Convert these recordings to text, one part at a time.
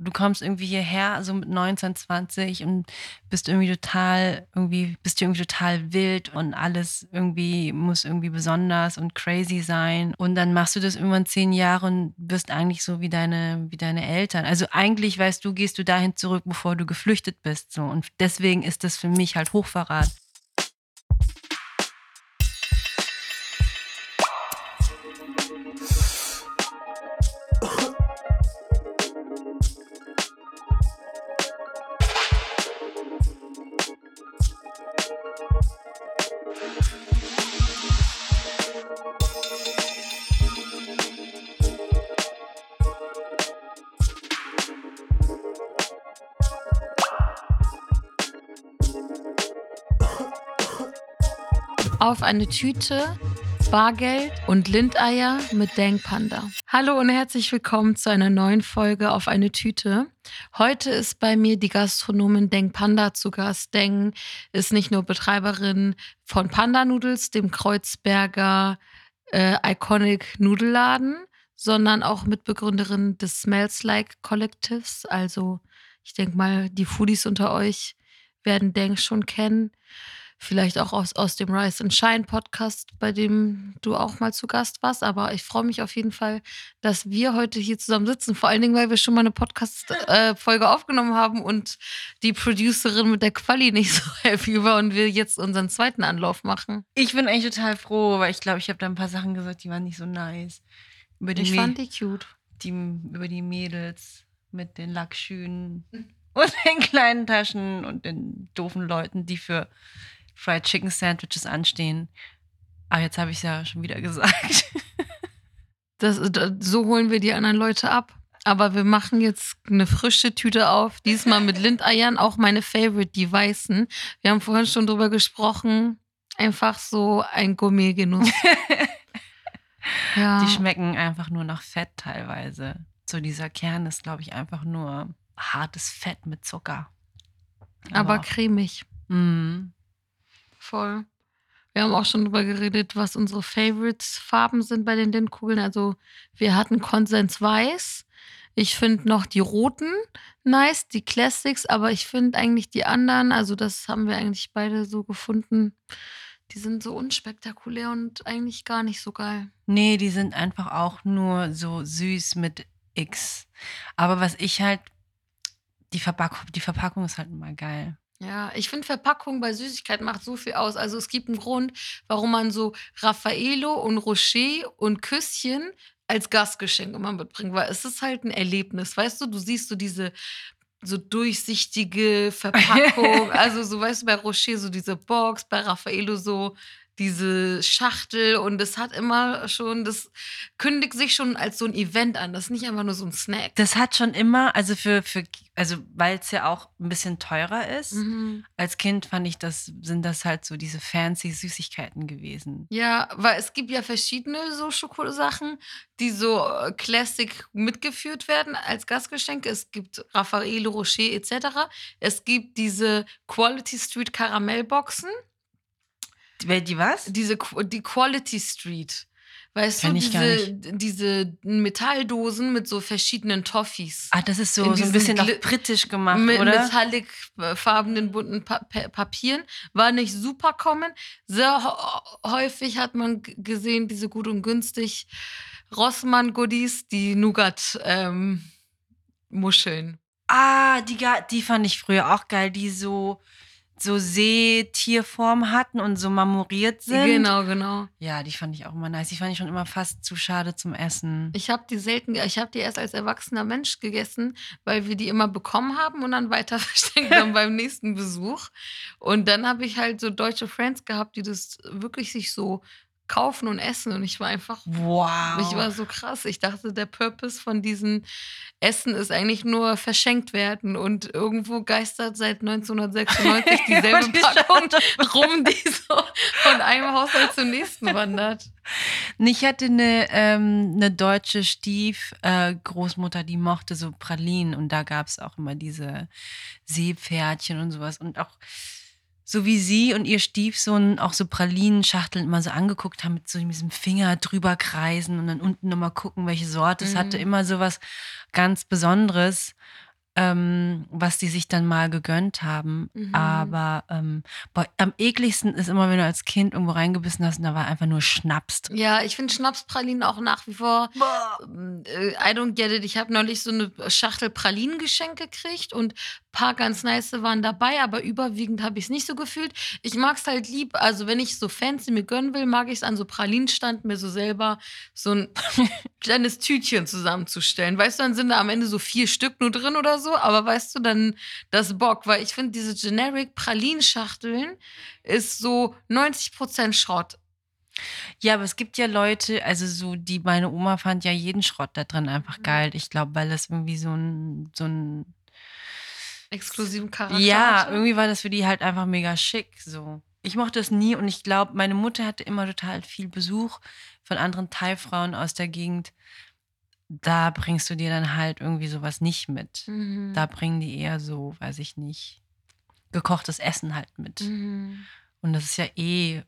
du kommst irgendwie hierher, so mit 19, 20 und bist irgendwie total, irgendwie, bist du irgendwie total wild und alles irgendwie muss irgendwie besonders und crazy sein. Und dann machst du das irgendwann zehn Jahre und wirst eigentlich so wie deine, wie deine Eltern. Also eigentlich weißt du, gehst du dahin zurück, bevor du geflüchtet bist. So. Und deswegen ist das für mich halt Hochverrat. Eine Tüte Bargeld und Lindeier mit Deng Panda. Hallo und herzlich willkommen zu einer neuen Folge auf eine Tüte. Heute ist bei mir die Gastronomin Deng Panda zu Gast. Deng ist nicht nur Betreiberin von Panda Noodles, dem Kreuzberger äh, Iconic Nudelladen, sondern auch Mitbegründerin des Smells Like Collectives. Also ich denke mal, die Foodies unter euch werden Deng schon kennen. Vielleicht auch aus, aus dem Rise and Shine Podcast, bei dem du auch mal zu Gast warst. Aber ich freue mich auf jeden Fall, dass wir heute hier zusammen sitzen. Vor allen Dingen, weil wir schon mal eine Podcast-Folge äh, aufgenommen haben und die Producerin mit der Quali nicht so happy war und wir jetzt unseren zweiten Anlauf machen. Ich bin eigentlich total froh, weil ich glaube, ich habe da ein paar Sachen gesagt, die waren nicht so nice. Über die ich fand die cute. Die, über die Mädels mit den Lackschühen und den kleinen Taschen und den doofen Leuten, die für Fried Chicken Sandwiches anstehen. Aber jetzt habe ich es ja schon wieder gesagt. Das, das, so holen wir die anderen Leute ab. Aber wir machen jetzt eine frische Tüte auf, diesmal mit Lindeiern, auch meine Favorite, die weißen. Wir haben vorhin schon drüber gesprochen. Einfach so ein Gourmetgenuss. ja. Die schmecken einfach nur nach Fett teilweise. So dieser Kern ist, glaube ich, einfach nur hartes Fett mit Zucker. Aber, Aber cremig. Mhm. Voll. Wir haben auch schon drüber geredet, was unsere Favorites-Farben sind bei den Lindkugeln. Also wir hatten Konsens Weiß. Ich finde noch die roten nice, die Classics, aber ich finde eigentlich die anderen, also das haben wir eigentlich beide so gefunden, die sind so unspektakulär und eigentlich gar nicht so geil. Nee, die sind einfach auch nur so süß mit X. Aber was ich halt, die Verpackung, die Verpackung ist halt immer geil. Ja, ich finde Verpackung bei Süßigkeiten macht so viel aus. Also es gibt einen Grund, warum man so Raffaello und Rocher und Küsschen als Gastgeschenk immer mitbringt, weil es ist halt ein Erlebnis, weißt du? Du siehst so diese so durchsichtige Verpackung, also so weißt du bei Rocher so diese Box, bei Raffaello so diese Schachtel und es hat immer schon, das kündigt sich schon als so ein Event an. Das ist nicht einfach nur so ein Snack. Das hat schon immer, also für, für also weil es ja auch ein bisschen teurer ist. Mhm. Als Kind fand ich, das sind das halt so diese fancy Süßigkeiten gewesen. Ja, weil es gibt ja verschiedene so Schokosachen, die so äh, Classic mitgeführt werden als Gastgeschenke. Es gibt Raffaello Rocher etc. Es gibt diese Quality Street Karamellboxen. Die was? Diese, die Quality Street. Weißt Kenn du, diese, diese Metalldosen mit so verschiedenen Toffees. Ah, das ist so, so ein bisschen auch britisch gemacht, mit oder? metallicfarbenen bunten pa Papieren. War nicht super common. Sehr häufig hat man gesehen, diese gut und günstig Rossmann-Goodies, die Nougat-Muscheln. Ähm, ah, die, die fand ich früher auch geil, die so so Seetierform hatten und so marmoriert sind. Genau, genau. Ja, die fand ich auch immer nice. Die fand ich schon immer fast zu schade zum Essen. Ich habe die selten, ich habe die erst als erwachsener Mensch gegessen, weil wir die immer bekommen haben und dann weiter versteckt haben beim nächsten Besuch. Und dann habe ich halt so deutsche Friends gehabt, die das wirklich sich so kaufen und essen. Und ich war einfach, wow. Ich war so krass. Ich dachte, der Purpose von diesen Essen ist eigentlich nur verschenkt werden. Und irgendwo geistert seit 1996 dieselbe Packung rum, die so von einem Haushalt zum nächsten wandert. Ich hatte eine, ähm, eine deutsche Stiefgroßmutter, äh, die mochte so Pralinen. Und da gab es auch immer diese Seepferdchen und sowas. Und auch so wie sie und ihr Stiefsohn auch so Pralinenschachteln immer so angeguckt haben, mit so diesem Finger drüber kreisen und dann unten nochmal gucken, welche Sorte. Es hatte mhm. immer so was ganz Besonderes. Ähm, was die sich dann mal gegönnt haben. Mhm. Aber ähm, boah, am ekligsten ist immer, wenn du als Kind irgendwo reingebissen hast und da war einfach nur Schnaps drin. Ja, ich finde Schnapspralinen auch nach wie vor. äh, I don't get it. Ich habe neulich so eine Schachtel Pralinen geschenkt gekriegt und ein paar ganz nice waren dabei, aber überwiegend habe ich es nicht so gefühlt. Ich mag es halt lieb, also wenn ich so fancy mir gönnen will, mag ich es an so Pralinenstand mir so selber so ein kleines Tütchen zusammenzustellen. Weißt du, dann sind da am Ende so vier Stück nur drin oder so, aber weißt du, dann das Bock, weil ich finde, diese generic Pralinschachteln ist so 90% Schrott. Ja, aber es gibt ja Leute, also so, die meine Oma fand ja jeden Schrott da drin einfach Mhm. geil. Ich glaube, weil das irgendwie so ein, so ein Exklusiven Charakter. Ja, hatte. irgendwie war das für die halt einfach mega schick. So. Ich mochte es nie und ich glaube, meine Mutter hatte immer total viel Besuch von anderen Thai-Frauen aus der Gegend. Da bringst du dir dann halt irgendwie sowas nicht mit. Mhm. Da bringen die eher so, weiß ich nicht, gekochtes Essen halt mit. Mhm. Und das ist ja eh,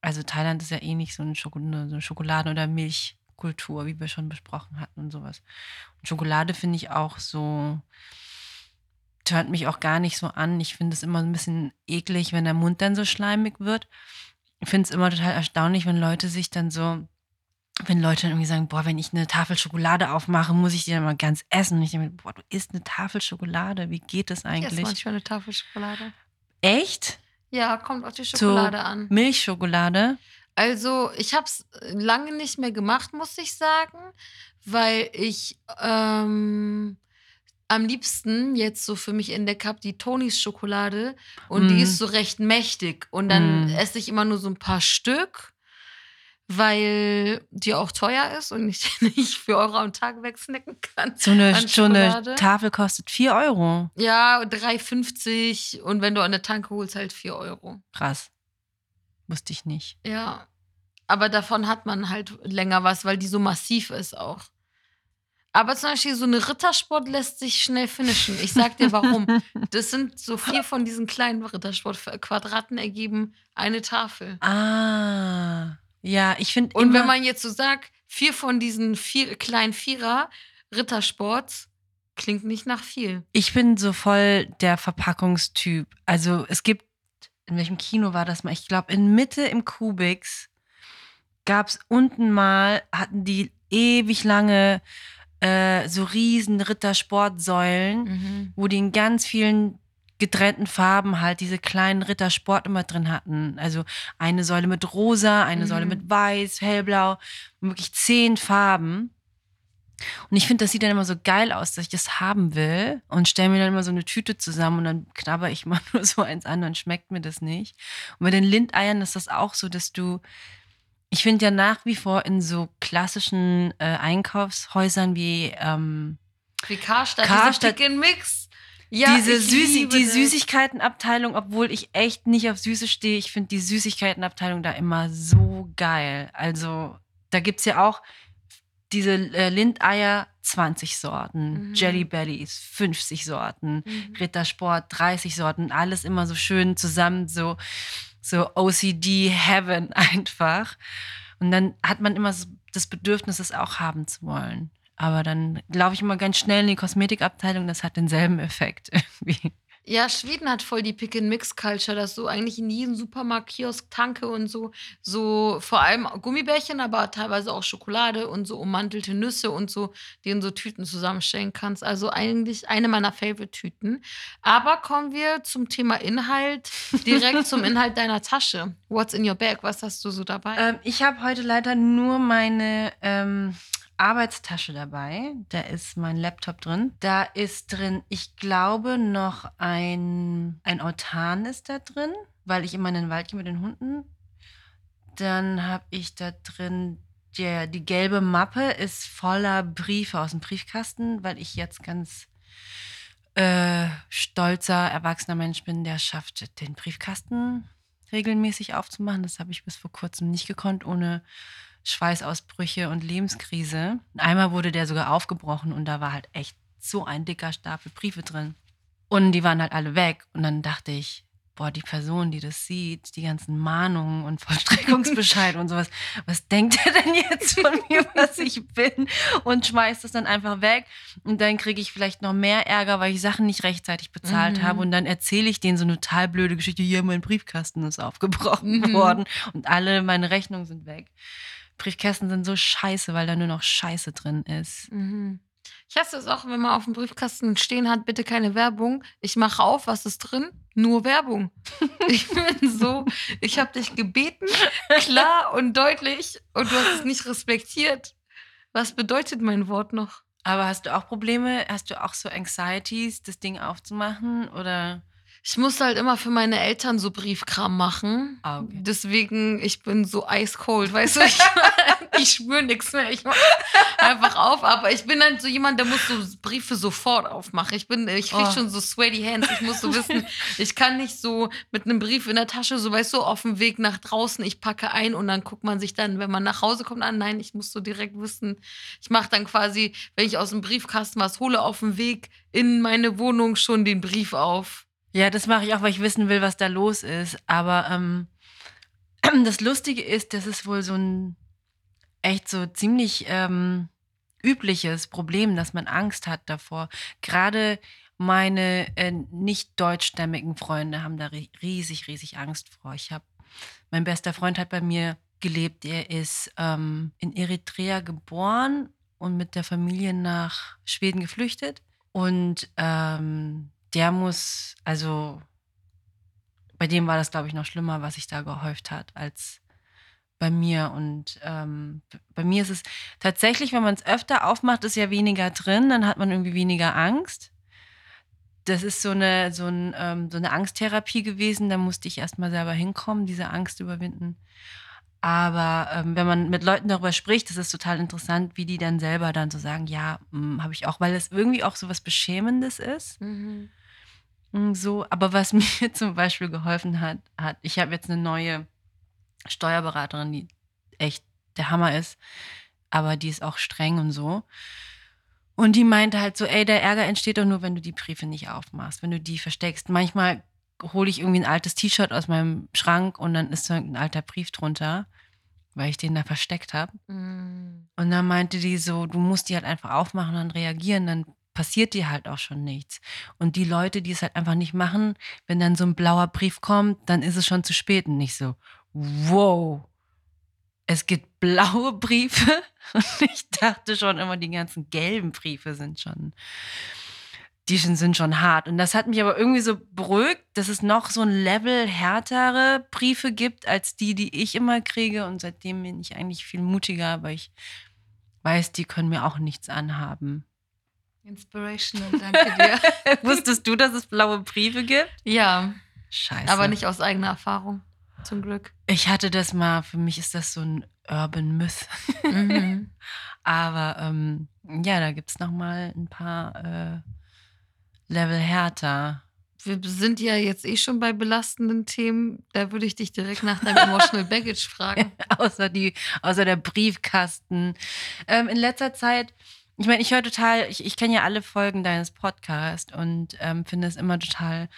also Thailand ist ja eh nicht so eine, so eine Schokoladen- oder Milchkultur, wie wir schon besprochen hatten und sowas. Und Schokolade finde ich auch so, hört mich auch gar nicht so an. Ich finde es immer ein bisschen eklig, wenn der Mund dann so schleimig wird. Ich finde es immer total erstaunlich, wenn Leute sich dann so, wenn Leute irgendwie sagen, boah, wenn ich eine Tafel Schokolade aufmache, muss ich die dann mal ganz essen. Und ich denke, boah, du isst eine Tafel Schokolade, wie geht das Ich esse eigentlich? manchmal eine Tafel Schokolade. Echt? Ja, kommt auf die Schokolade an. Milchschokolade? Also, ich habe es lange nicht mehr gemacht, muss ich sagen, weil ich ähm, am liebsten jetzt so für mich entdeckt habe, die Tonis Schokolade. Und die Mm. ist so recht mächtig. Und dann Mm. esse ich immer nur so ein paar Stück, weil die auch teuer ist und ich nicht für Euro am Tag wegsnacken kann. So eine, so eine? Tafel kostet 4 Euro. Ja, 3,50 und wenn du an der Tanke holst, halt 4 Euro. Krass. Wusste ich nicht. Ja. Aber davon hat man halt länger was, weil die so massiv ist auch. Aber zum Beispiel so eine Rittersport lässt sich schnell finishen. Ich sag dir warum. Das sind so vier von diesen kleinen Rittersport-Quadraten ergeben eine Tafel. Ah. Ja, ich finde Und wenn man jetzt so sagt, vier von diesen vier kleinen Vierer Rittersports, klingt nicht nach viel. ich bin so voll der Verpackungstyp. Also es gibt, in welchem Kino war das mal? Ich glaube, in Mitte im Kubix gab es unten mal, hatten die ewig lange äh, so riesen Rittersportsäulen. Mhm. wo die in ganz vielen getrennten Farben halt diese kleinen Rittersport immer drin hatten. Also eine Säule mit rosa, eine Mhm. Säule mit weiß, hellblau, wirklich zehn Farben. Und ich finde, das sieht dann immer so geil aus, dass ich das haben will und stelle mir dann immer so eine Tüte zusammen und dann knabber ich mal nur so eins an, dann schmeckt mir das nicht. Und bei den Lindeiern ist das auch so, dass du, ich finde ja nach wie vor in so klassischen äh, Einkaufshäusern wie ähm, Wie Karstadt, Karstadt. Mix. Ja, diese liebe die. Süßigkeitenabteilung, obwohl ich echt nicht auf Süße stehe, ich finde die Süßigkeitenabteilung da immer so geil. Also, da gibt es ja auch diese äh, Lindeier 20 Sorten, Mhm. Jelly Bellies 50 Sorten, Mhm. Rittersport 30 Sorten, alles immer so schön zusammen, so, so OCD Heaven einfach. Und dann hat man immer so das Bedürfnis, es auch haben zu wollen. Aber dann laufe ich immer ganz schnell in die Kosmetikabteilung, das hat denselben Effekt irgendwie. Ja, Schweden hat voll die Pick-and-Mix-Culture, dass so eigentlich in jedem Supermarkt, Kiosk, Tanke und so, so vor allem Gummibärchen, aber teilweise auch Schokolade und so ummantelte Nüsse und so, die in so Tüten zusammenstellen kannst. Also eigentlich eine meiner Favorite-Tüten. Aber kommen wir zum Thema Inhalt, direkt zum Inhalt deiner Tasche. What's in your bag? Was hast du so dabei? Ähm, ich habe heute leider nur meine ähm, Arbeitstasche dabei. Da ist mein Laptop drin. Da ist drin, ich glaube, noch ein, ein Autan ist da drin, weil ich immer in den Wald gehe mit den Hunden. Dann habe ich da drin, der, die gelbe Mappe ist voller Briefe aus dem Briefkasten, weil ich jetzt ganz äh, stolzer, erwachsener Mensch bin, der schafft, den Briefkasten regelmäßig aufzumachen. Das habe ich bis vor kurzem nicht gekonnt, ohne Schweißausbrüche und Lebenskrise. Einmal wurde der sogar aufgebrochen und da war halt echt so ein dicker Stapel Briefe drin. Und die waren halt alle weg. Und dann dachte ich, boah, die Person, die das sieht, die ganzen Mahnungen und Vollstreckungsbescheide und sowas, was denkt er denn jetzt von mir, was ich bin? Und schmeißt es dann einfach weg. Und dann kriege ich vielleicht noch mehr Ärger, weil ich Sachen nicht rechtzeitig bezahlt Mhm. habe. Und dann erzähle ich denen so eine total blöde Geschichte, hier, mein Briefkasten ist aufgebrochen Mhm. worden und alle meine Rechnungen sind weg. Briefkästen sind so scheiße, weil da nur noch Scheiße drin ist. Mhm. Ich hasse es auch, wenn man auf dem Briefkasten stehen hat, bitte keine Werbung. Ich mache auf, was ist drin? Nur Werbung. Ich bin so, ich habe dich gebeten, klar und deutlich, und du hast es nicht respektiert. Was bedeutet mein Wort noch? Aber hast du auch Probleme? Hast du auch so Anxieties, das Ding aufzumachen? Oder? Ich muss halt immer für meine Eltern so Briefkram machen. Ah, okay. Deswegen, ich bin so ice cold, weißt du? Ich, ich spüre nichts mehr. Ich mach einfach auf. Aber ich bin dann so jemand, der muss so Briefe sofort aufmachen. Ich bin, ich krieg Oh. schon so sweaty hands. Ich muss so wissen, ich kann nicht so mit einem Brief in der Tasche, so weißt du, auf dem Weg nach draußen, ich packe ein und dann guckt man sich dann, wenn man nach Hause kommt, an. Nein, ich muss so direkt wissen. Ich mache dann quasi, wenn ich aus dem Briefkasten was hole, auf dem Weg in meine Wohnung schon den Brief auf. Ja, das mache ich auch, weil ich wissen will, was da los ist. Aber ähm, das Lustige ist, das ist wohl so ein echt so ziemlich ähm, übliches Problem, dass man Angst hat davor. Gerade meine äh, nicht deutschstämmigen Freunde haben da ri- riesig, riesig Angst vor. Ich habe, mein bester Freund hat bei mir gelebt. Er ist ähm, in Eritrea geboren und mit der Familie nach Schweden geflüchtet. Und ähm, der muss, also bei dem war das, glaube ich, noch schlimmer, was sich da gehäuft hat, als bei mir. Und ähm, bei mir ist es tatsächlich, wenn man es öfter aufmacht, ist ja weniger drin, dann hat man irgendwie weniger Angst. Das ist so eine, so, ein, ähm, so eine Angsttherapie gewesen. Da musste ich erstmal selber hinkommen, diese Angst überwinden. Aber ähm, wenn man mit Leuten darüber spricht, das ist total interessant, wie die dann selber dann so sagen, ja, habe ich auch, weil es irgendwie auch so was Beschämendes ist. Mm, So, aber was mir zum Beispiel geholfen hat, hat ich habe jetzt eine neue Steuerberaterin, die echt der Hammer ist, aber die ist auch streng und so. Und die meinte halt so, ey, der Ärger entsteht doch nur, wenn du die Briefe nicht aufmachst, wenn du die versteckst. Manchmal hole ich irgendwie ein altes T-Shirt aus meinem Schrank und dann ist so ein alter Brief drunter, weil ich den da versteckt habe. Mhm. Und dann meinte die so, du musst die halt einfach aufmachen und reagieren, dann passiert dir halt auch schon nichts. Und die Leute, die es halt einfach nicht machen, wenn dann so ein blauer Brief kommt, dann ist es schon zu spät und nicht so, wow, es gibt blaue Briefe. Und ich dachte schon immer, die ganzen gelben Briefe sind schon, die sind schon hart. Und das hat mich aber irgendwie so beruhigt, dass es noch so ein Level härtere Briefe gibt, als die, die ich immer kriege. Und seitdem bin ich eigentlich viel mutiger, weil ich weiß, die können mir auch nichts anhaben. Inspirational, danke dir. Wusstest du, dass es blaue Briefe gibt? ja, Scheiße. aber nicht aus eigener Erfahrung, zum Glück. Ich hatte das mal, für mich ist das so ein Urban Myth. Mhm. Aber ähm, ja, da gibt es nochmal ein paar äh, Level härter. Wir sind ja jetzt eh schon bei belastenden Themen. Da würde ich dich direkt nach deinem Emotional Baggage fragen. außer, die, außer der Briefkasten. Ähm, in letzter Zeit, ich meine, ich höre total, ich, ich kenne ja alle Folgen deines Podcasts und ähm, finde es immer total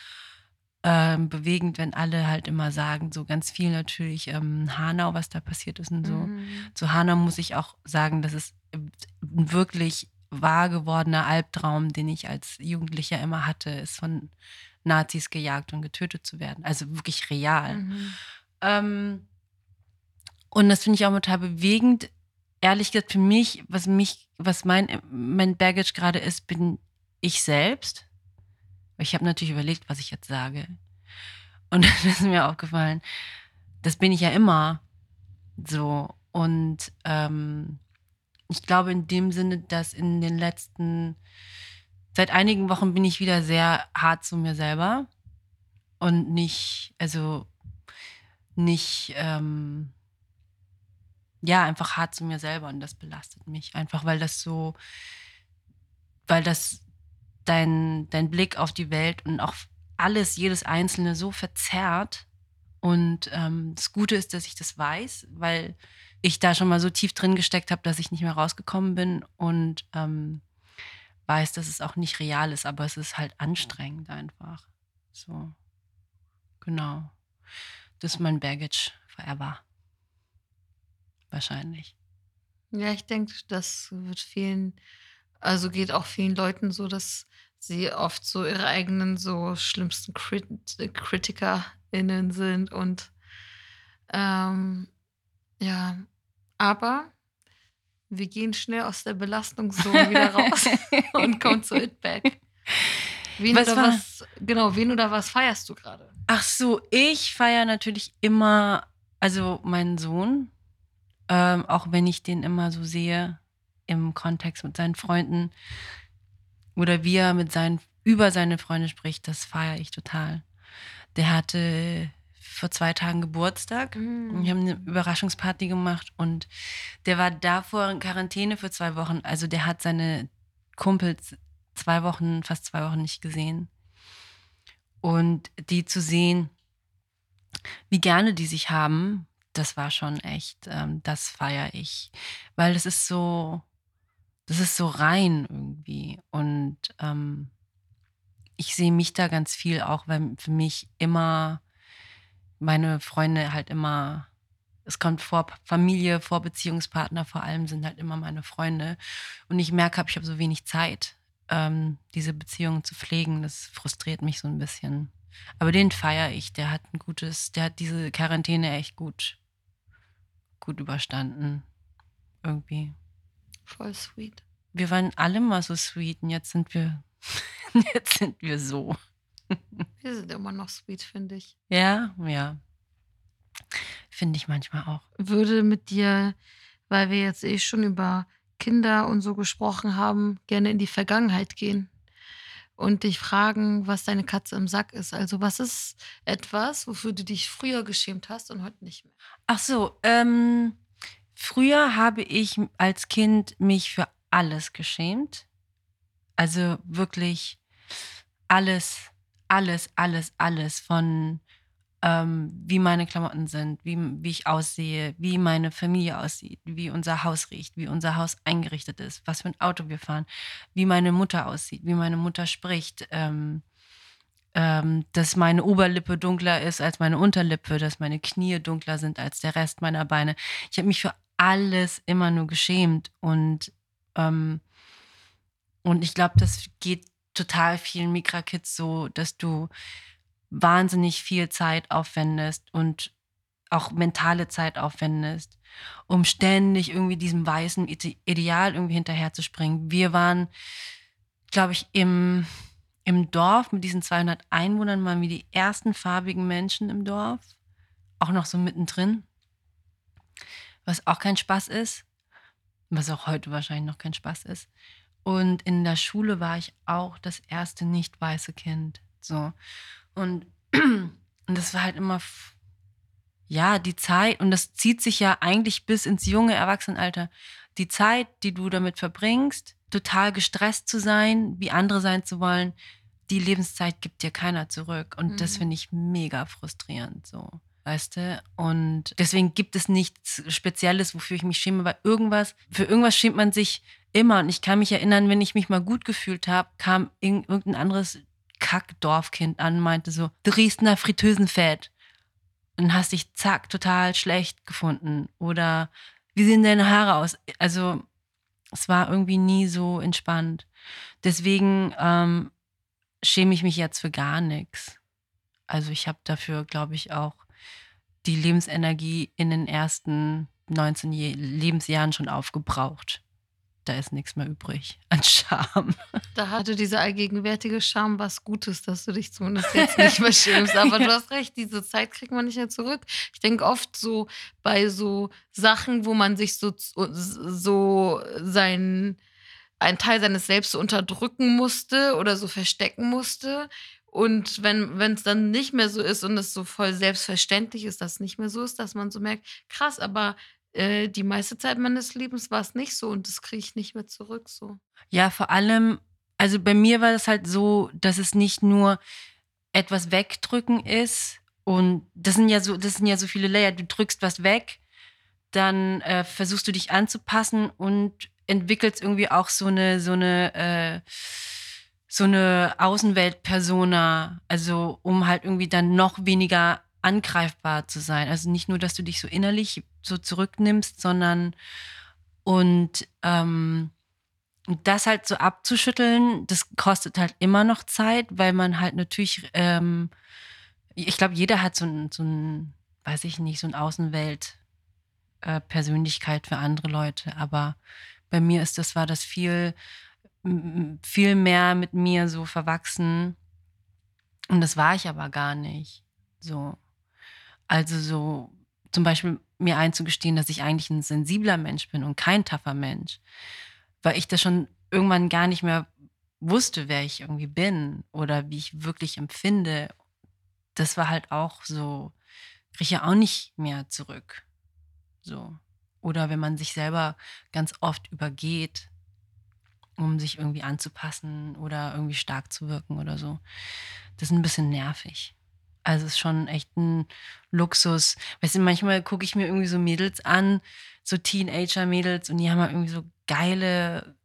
ähm, bewegend, wenn alle halt immer sagen, so ganz viel natürlich ähm, Hanau, was da passiert ist und so. Mhm. Zu Hanau muss ich auch sagen, das ist ein wirklich wahr gewordener Albtraum, den ich als Jugendlicher immer hatte, ist von Nazis gejagt und getötet zu werden. Also wirklich real. Mhm. Ähm, und das finde ich auch total bewegend. Ehrlich gesagt, für mich, was mich, was mein, mein Baggage gerade ist, bin ich selbst. Ich habe natürlich überlegt, was ich jetzt sage. Und dann ist mir aufgefallen, das bin ich ja immer so. Und ähm, ich glaube in dem Sinne, dass in den letzten, seit einigen Wochen bin ich wieder sehr hart zu mir selber. Und nicht, also nicht, ähm, ja, einfach hart zu mir selber und das belastet mich. Einfach weil das so, weil das dein, dein Blick auf die Welt und auch alles, jedes Einzelne so verzerrt. Und ähm, das Gute ist, dass ich das weiß, weil ich da schon mal so tief drin gesteckt habe, dass ich nicht mehr rausgekommen bin und ähm, weiß, dass es auch nicht real ist, aber es ist halt anstrengend einfach. So. genau. Das ist mein Baggage forever. Wahrscheinlich. Ja, ich denke, das wird vielen, also geht auch vielen Leuten so, dass sie oft so ihre eigenen so schlimmsten Crit KritikerInnen sind und ähm, ja, aber wir gehen schnell aus der Belastungszone wieder raus und kommen zu It Back. Wen Was oder war- was, genau, wen oder was feierst du gerade? Ach so, ich feiere natürlich immer, also meinen Sohn, ähm, auch wenn ich den immer so sehe im Kontext mit seinen Freunden oder wie er mit seinen, über seine Freunde spricht, das feiere ich total. Der hatte vor zwei Tagen Geburtstag. Wir haben eine Überraschungsparty gemacht und der war davor in Quarantäne für zwei Wochen. Also der hat seine Kumpels zwei Wochen, fast zwei Wochen nicht gesehen. Und die zu sehen, wie gerne die sich haben, das war schon echt, ähm, das feiere ich. Weil das ist so, das ist so rein irgendwie. Und ähm, ich sehe mich da ganz viel auch, weil für mich immer meine Freunde halt immer, es kommt vor Familie, vor Beziehungspartner, vor allem sind halt immer meine Freunde. Und ich merke, hab, ich habe so wenig Zeit, ähm, diese Beziehungen zu pflegen. Das frustriert mich so ein bisschen. Aber den feiere ich. Der hat ein gutes, der hat diese Quarantäne echt gut, gut überstanden. Irgendwie. Voll sweet. Wir waren alle mal so sweet und jetzt sind wir, jetzt sind wir so. Wir sind immer noch sweet, finde ich. Ja, ja. Finde ich manchmal auch. Würde mit dir, weil wir jetzt eh schon über Kinder und so gesprochen haben, gerne in die Vergangenheit gehen und dich fragen, was deine Katze im Sack ist. Also was ist etwas, wofür du dich früher geschämt hast und heute nicht mehr? Ach so, ähm, früher habe ich als Kind mich für alles geschämt. Also wirklich alles, alles, alles, alles von ähm, wie meine Klamotten sind, wie, wie ich aussehe, wie meine Familie aussieht, wie unser Haus riecht, wie unser Haus eingerichtet ist, was für ein Auto wir fahren, wie meine Mutter aussieht, wie meine Mutter spricht, ähm, ähm, dass meine Oberlippe dunkler ist als meine Unterlippe, dass meine Knie dunkler sind als der Rest meiner Beine. Ich habe mich für alles immer nur geschämt und ähm, und ich glaube, das geht total vielen Migra-Kids so, dass du wahnsinnig viel Zeit aufwendest und auch mentale Zeit aufwendest, um ständig irgendwie diesem weißen Ide- Ideal irgendwie hinterherzuspringen. Wir waren, glaube ich, im, im Dorf mit diesen 200 Einwohnern waren wir die ersten farbigen Menschen im Dorf, auch noch so mittendrin, was auch kein Spaß ist, was auch heute wahrscheinlich noch kein Spaß ist. Und in der Schule war ich auch das erste nicht weiße Kind. So. Und, und das war halt immer, ja, die Zeit, und das zieht sich ja eigentlich bis ins junge Erwachsenenalter. Die Zeit, die du damit verbringst, total gestresst zu sein, wie andere sein zu wollen, die Lebenszeit gibt dir keiner zurück. Und das Mhm. finde ich mega frustrierend, so. Weißt du? Und deswegen gibt es nichts Spezielles, wofür ich mich schäme, weil irgendwas, für irgendwas schämt man sich immer. Und ich kann mich erinnern, wenn ich mich mal gut gefühlt habe, kam irg- irgendein anderes Kackdorfkind an meinte so, nach Fritteusenfett. Und hast dich zack total schlecht gefunden. Oder wie sehen deine Haare aus? Also es war irgendwie nie so entspannt. Deswegen ähm, schäme ich mich jetzt für gar nichts. Also ich habe dafür, glaube ich, auch die Lebensenergie in den ersten 19 Je Lebensjahren schon aufgebraucht. Da ist nichts mehr übrig an Scham. Da hatte dieser allgegenwärtige Charme was Gutes, dass du dich zumindest jetzt nicht mehr schämst. Aber du hast recht, diese Zeit kriegt man nicht mehr zurück. Ich denke oft so bei so Sachen, wo man sich so, so sein, einen Teil seines Selbst so unterdrücken musste oder so verstecken musste. Und wenn es dann nicht mehr so ist und es so voll selbstverständlich ist, dass es nicht mehr so ist, dass man so merkt, krass, aber äh, die meiste Zeit meines Lebens war es nicht so und das kriege ich nicht mehr zurück so. Ja, vor allem, also bei mir war das halt so, dass es nicht nur etwas wegdrücken ist und das sind ja so, das sind ja so viele Layer. Du drückst was weg, dann äh, versuchst du dich anzupassen und entwickelst irgendwie auch so eine, so eine, äh, so eine Außenwelt-Persona, also um halt irgendwie dann noch weniger angreifbar zu sein. Also nicht nur, dass du dich so innerlich so zurücknimmst, sondern und ähm, das halt so abzuschütteln, das kostet halt immer noch Zeit, weil man halt natürlich, ähm, ich glaube, jeder hat so ein, so ein, weiß ich nicht, so ein Außenwelt-Persönlichkeit äh, für andere Leute. Aber bei mir ist das, war das viel, viel mehr mit mir so verwachsen. Und das war ich aber gar nicht. So. Also so zum Beispiel mir einzugestehen, dass ich eigentlich ein sensibler Mensch bin und kein taffer Mensch weil ich das schon irgendwann gar nicht mehr wusste, wer ich irgendwie bin oder wie ich wirklich empfinde. Das war halt auch so, kriege ich ja auch nicht mehr zurück. So. Oder wenn man sich selber ganz oft übergeht, um sich irgendwie anzupassen oder irgendwie stark zu wirken oder so. Das ist ein bisschen nervig. Also es ist schon echt ein Luxus. Weißt du, manchmal gucke ich mir irgendwie so Mädels an, so Teenager-Mädels, und die haben halt irgendwie so geile,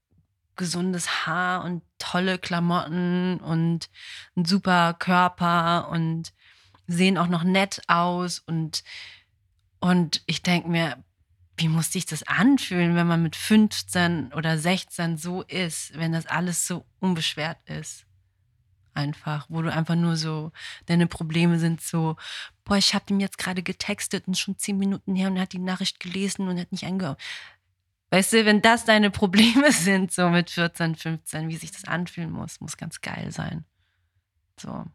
gesundes Haar und tolle Klamotten und einen super Körper und sehen auch noch nett aus. Und, und ich denke mir, wie muss sich das anfühlen, wenn man mit 15 oder 16 so ist, wenn das alles so unbeschwert ist? Einfach, wo du einfach nur so, deine Probleme sind so, boah, ich habe ihm jetzt gerade getextet und schon zehn Minuten her und er hat die Nachricht gelesen und hat nicht angehört. Weißt du, wenn das deine Probleme sind, so mit 14, 15, wie sich das anfühlen muss, muss ganz geil sein. So.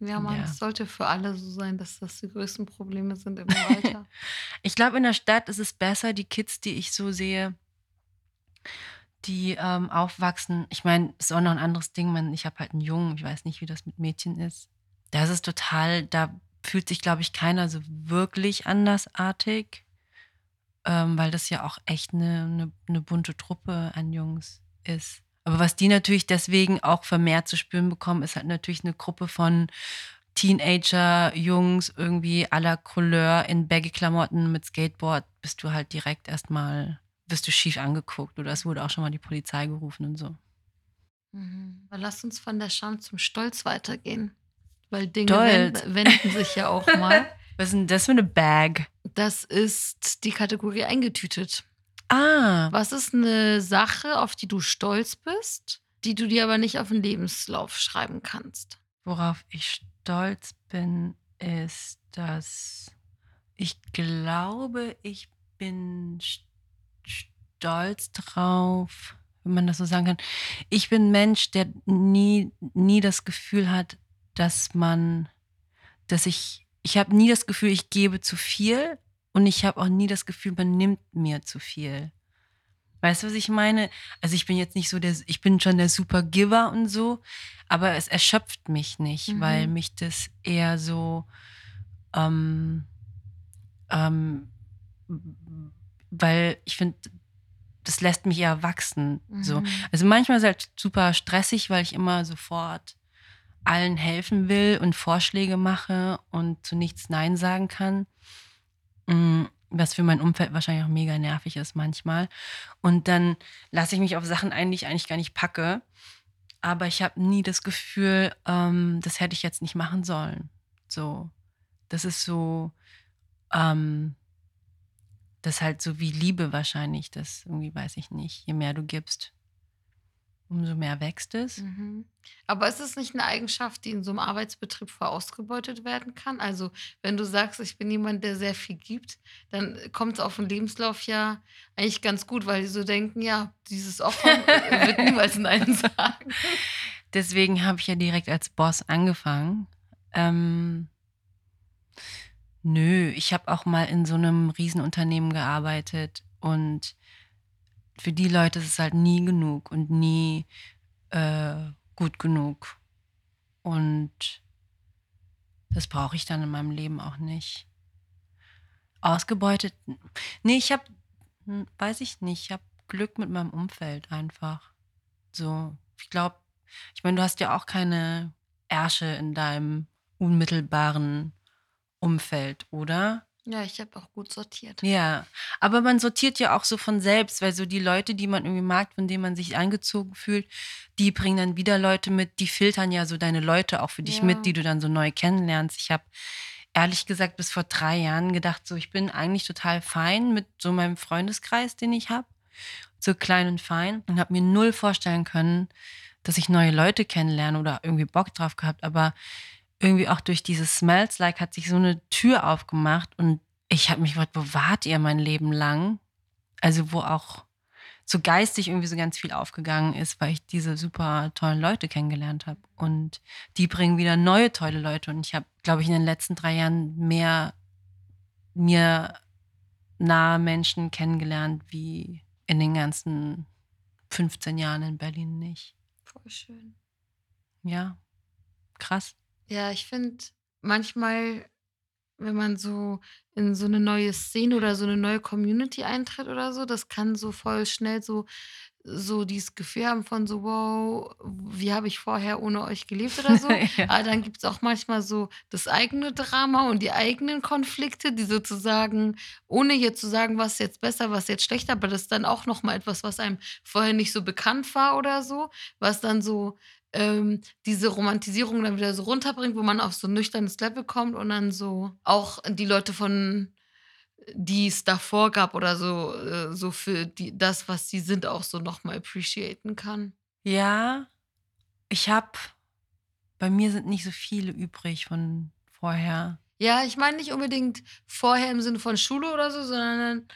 Ja, man, es sollte für alle so sein, dass das die größten Probleme sind im Alter. ich glaube, in der Stadt ist es besser, die Kids, die ich so sehe, die ähm, aufwachsen. Ich meine, es ist auch noch ein anderes Ding. Man, ich habe halt einen Jungen, ich weiß nicht, wie das mit Mädchen ist. Das ist total, da fühlt sich, glaube ich, keiner so wirklich andersartig ähm, weil das ja auch echt eine, eine, eine bunte Truppe an Jungs ist. Aber was die natürlich deswegen auch vermehrt zu spüren bekommen, ist halt natürlich eine Gruppe von Teenager-Jungs, irgendwie à la Couleur in Baggy-Klamotten mit Skateboard, bist du halt direkt erstmal, wirst du schief angeguckt oder es wurde auch schon mal die Polizei gerufen und so. Mhm. Lass uns von der Scham zum Stolz weitergehen. Weil Dinge wenden, wenden sich ja auch mal. Was ist denn das für eine Bag? Das ist die Kategorie eingetütet. Ah. Was ist eine Sache, auf die du stolz bist, die du dir aber nicht auf den Lebenslauf schreiben kannst? Worauf ich stolz bin, ist, dass ich glaube, ich bin stolz drauf, wenn man das so sagen kann. Ich bin ein Mensch, der nie, nie das Gefühl hat, dass man, dass ich ich habe nie das Gefühl, ich gebe zu viel und ich habe auch nie das Gefühl, man nimmt mir zu viel. Weißt du, was ich meine? Also ich bin jetzt nicht so der, ich bin schon der super Giver und so, aber es erschöpft mich nicht, mhm. weil mich das eher so, ähm, ähm, weil ich finde, das lässt mich eher wachsen. Mhm. So. Also manchmal ist es halt super stressig, weil ich immer sofort allen helfen will und Vorschläge mache und zu nichts Nein sagen kann. Mm, was für mein Umfeld wahrscheinlich auch mega nervig ist manchmal. Und dann lasse ich mich auf Sachen ein, die ich eigentlich gar nicht packe. Aber ich habe nie das Gefühl, ähm, das hätte ich jetzt nicht machen sollen. So, das ist so, ähm, das ist halt so wie Liebe wahrscheinlich. Das irgendwie weiß ich nicht. Je mehr du gibst, umso mehr wächst es. Mhm. Aber ist es nicht eine Eigenschaft, die in so einem Arbeitsbetrieb verausgebeutet werden kann? Also, wenn du sagst, ich bin jemand, der sehr viel gibt, dann kommt es auf den Lebenslauf ja eigentlich ganz gut, weil die so denken, ja, dieses Opfer wird niemals Nein sagen. Deswegen habe ich ja direkt als Boss angefangen. Ähm, nö, ich habe auch mal in so einem Riesenunternehmen gearbeitet und für die Leute ist es halt nie genug und nie äh, gut genug. Und das brauche ich dann in meinem Leben auch nicht. Ausgebeutet? Nee, ich habe, hm, weiß ich nicht, ich habe Glück mit meinem Umfeld einfach. So, ich glaube, ich meine, du hast ja auch keine Ärsche in deinem unmittelbaren Umfeld, oder? Ja, ich habe auch gut sortiert. Ja, aber man sortiert ja auch so von selbst, weil so die Leute, die man irgendwie mag, von denen man sich angezogen fühlt, die bringen dann wieder Leute mit, die filtern ja so deine Leute auch für dich Ja. mit, die du dann so neu kennenlernst. Ich habe ehrlich gesagt bis vor drei Jahren gedacht, so ich bin eigentlich total fein mit so meinem Freundeskreis, den ich habe, so klein und fein und habe mir null vorstellen können, dass ich neue Leute kennenlerne oder irgendwie Bock drauf gehabt, aber irgendwie auch durch dieses Smells Like hat sich so eine Tür aufgemacht und ich habe mich gefragt, wo wart ihr mein Leben lang? Also wo auch so geistig irgendwie so ganz viel aufgegangen ist, weil ich diese super tollen Leute kennengelernt habe. Und die bringen wieder neue tolle Leute. Und ich habe, glaube ich, in den letzten drei Jahren mehr mir nahe Menschen kennengelernt wie in den ganzen 15 Jahren in Berlin nicht. Voll schön. Ja, krass. Ja, ich finde manchmal, wenn man so in so eine neue Szene oder so eine neue Community eintritt oder so, das kann so voll schnell so so dieses Gefühl haben von so: „Wow, wie habe ich vorher ohne euch gelebt?“ oder so. ja. Aber dann gibt es auch manchmal so das eigene Drama und die eigenen Konflikte, die sozusagen, ohne jetzt zu sagen, was jetzt besser, was jetzt schlechter, aber das ist dann auch noch mal etwas, was einem vorher nicht so bekannt war oder so, was dann so, ähm, diese Romantisierung dann wieder so runterbringt, wo man auf so 'n nüchternes Level kommt und dann so auch die Leute von die es davor gab oder so äh, so für die das, was sie sind, auch so noch mal appreciaten kann. Ja, ich habe, bei mir sind nicht so viele übrig von vorher. Ja, ich meine nicht unbedingt vorher im Sinne von Schule oder so, sondern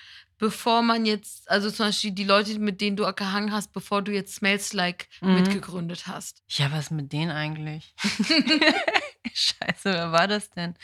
bevor man jetzt also, zum Beispiel die Leute, mit denen du gehangen hast, bevor du jetzt Smells Like Mhm. mitgegründet hast. Ja, was mit denen eigentlich? Scheiße, wer war das denn?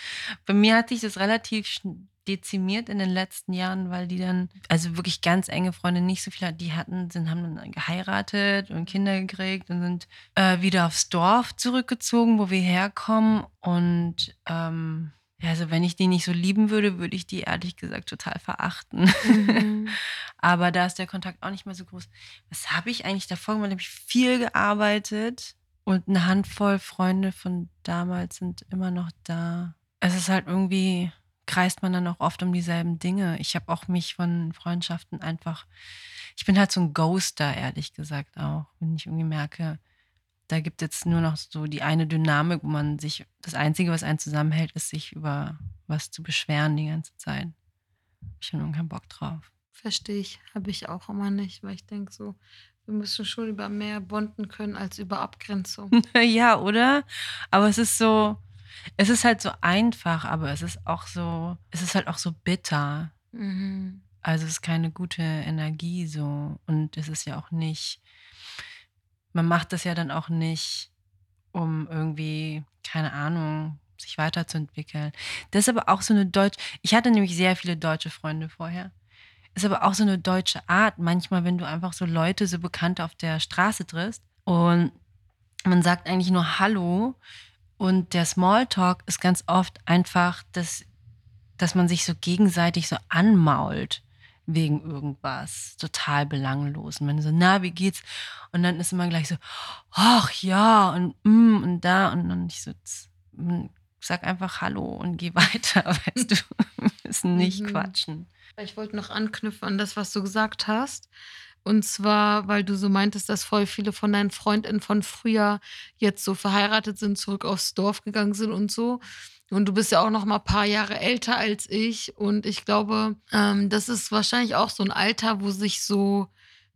Bei mir hat sich das relativ dezimiert in den letzten Jahren, weil die dann, also wirklich ganz enge Freunde, nicht so viele, die hatten, sind, haben dann geheiratet und Kinder gekriegt und sind äh, wieder aufs Dorf zurückgezogen, wo wir herkommen. Und ähm, ja, also wenn ich die nicht so lieben würde, würde ich die ehrlich gesagt total verachten. Mhm. Aber da ist der Kontakt auch nicht mehr so groß. Was habe ich eigentlich davor gemacht? Habe ich viel gearbeitet und eine Handvoll Freunde von damals sind immer noch da. Es ist halt irgendwie, kreist man dann auch oft um dieselben Dinge. Ich habe auch mich von Freundschaften einfach, ich bin halt so ein Ghoster, ehrlich gesagt auch. Wenn ich irgendwie merke, da gibt jetzt nur noch so die eine Dynamik, wo man sich, das Einzige, was einen zusammenhält, ist, sich über was zu beschweren die ganze Zeit. Ich habe keinen Bock drauf. Verstehe ich, habe ich auch immer nicht, weil ich denke so, wir müssen schon über mehr bonden können als über Abgrenzung. ja, oder? Aber es ist so, es ist halt so einfach, aber es ist auch so, es ist halt auch so bitter. Mhm. Also es ist keine gute Energie so. Und es ist ja auch nicht, man macht das ja dann auch nicht, um irgendwie, keine Ahnung, sich weiterzuentwickeln. Das ist aber auch so eine deutsche, ich hatte nämlich sehr viele deutsche Freunde vorher. Ist aber auch so eine deutsche Art, manchmal, wenn du einfach so Leute, so Bekannte auf der Straße triffst und man sagt eigentlich nur Hallo und der Smalltalk ist ganz oft einfach, dass, dass man sich so gegenseitig so anmault wegen irgendwas total belanglos. Und man so, na, wie geht's? Und dann ist immer gleich so, ach ja, und mm, und da. Und dann ich so, mm, sag einfach Hallo und geh weiter, weißt du. Wir müssen nicht Mhm. quatschen. Ich wollte noch anknüpfen an das, was du gesagt hast. Und zwar, weil du so meintest, dass voll viele von deinen Freundinnen von früher jetzt so verheiratet sind, zurück aufs Dorf gegangen sind und so. Und du bist ja auch noch mal ein paar Jahre älter als ich. Und ich glaube, ähm, das ist wahrscheinlich auch so ein Alter, wo sich so